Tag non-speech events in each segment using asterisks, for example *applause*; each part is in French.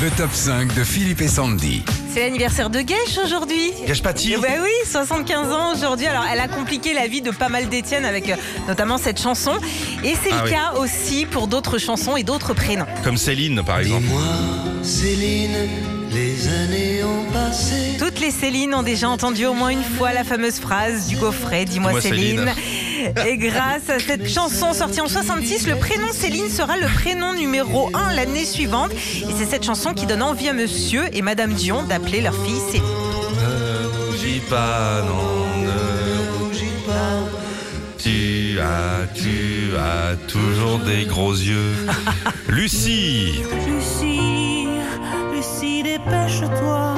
Le top 5 de Philippe et Sandy. C'est l'anniversaire de Guèche aujourd'hui. Gâche pas Eh ben oui, 75 ans aujourd'hui. Alors, elle a compliqué la vie de pas mal d'Étienne avec euh, notamment cette chanson. Et c'est Ah le oui. cas aussi pour d'autres chansons et d'autres prénoms. Comme Céline, par exemple. Dis-moi, Céline, les années ont passé. Toutes les Céline ont déjà entendu au moins une fois la fameuse phrase du gaufret Dis-moi Dis-moi Céline. Céline. Et grâce à cette chanson sortie en 66, le prénom Céline sera le prénom numéro 1 l'année suivante. Et c'est cette chanson qui donne envie à monsieur et madame Dion d'appeler leur fille Céline. Ne rougis pas, non, ne rougis pas. Tu as, tu as toujours des gros yeux. *laughs* Lucie Lucie, Lucie, dépêche-toi.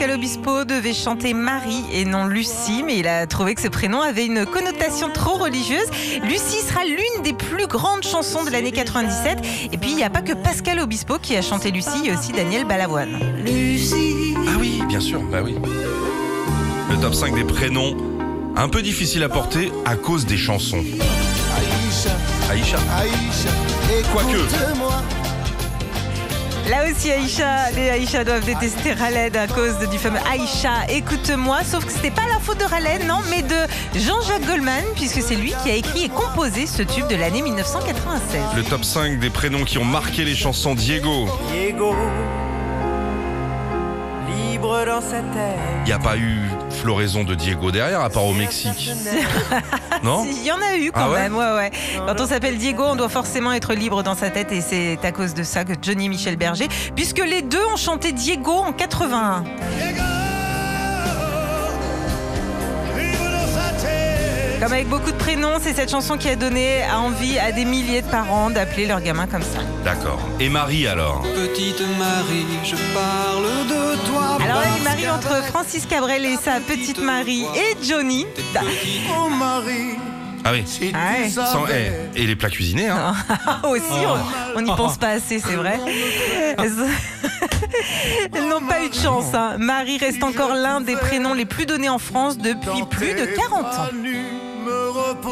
Pascal Obispo devait chanter Marie et non Lucie, mais il a trouvé que ce prénom avait une connotation trop religieuse. Lucie sera l'une des plus grandes chansons de l'année 97. Et puis, il n'y a pas que Pascal Obispo qui a chanté Lucie, il y a aussi Daniel Balavoine. Lucie, Ah oui, bien sûr, bah oui. Le top 5 des prénoms, un peu difficile à porter à cause des chansons. Aïcha. Et quoique. Là aussi, Aïcha, les Aïcha doivent détester Raled à cause du fameux Aïcha, écoute-moi. Sauf que c'était pas la faute de Raled, non, mais de Jean-Jacques Goldman, puisque c'est lui qui a écrit et composé ce tube de l'année 1996. Le top 5 des prénoms qui ont marqué les chansons Diego. Diego, libre dans sa terre. Il n'y a pas eu floraison de Diego derrière, à part au Mexique. Non *laughs* Il y en a eu quand Ah ouais même, ouais, ouais. Quand on s'appelle Diego, on doit forcément être libre dans sa tête et c'est à cause de ça que Johnny et Michel Berger, puisque les deux ont chanté Diego en 81. Comme avec beaucoup de prénoms, c'est cette chanson qui a donné envie à des milliers de parents d'appeler leur gamin comme ça. D'accord. Et Marie alors Petite Marie, je parle de toi. Alors là, il m'arrive entre Francis Cabrel et sa petite Marie et Johnny. Oh Marie, Ah oui. si Ah ouais. Sans, eh, et les plats cuisinés, hein *laughs* aussi, on n'y pense pas assez, c'est vrai. Elles n'ont pas eu de chance. hein. Marie reste encore l'un des prénoms les plus donnés en France depuis plus de 40 ans.